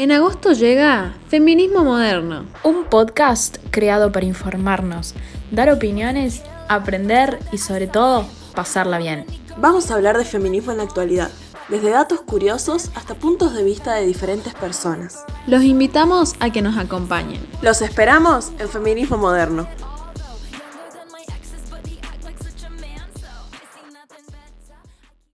En agosto llega Feminismo Moderno. Un podcast creado para informarnos, dar opiniones, aprender y sobre todo pasarla bien. Vamos a hablar de feminismo en la actualidad, desde datos curiosos hasta puntos de vista de diferentes personas. Los invitamos a que nos acompañen. Los esperamos en Feminismo Moderno.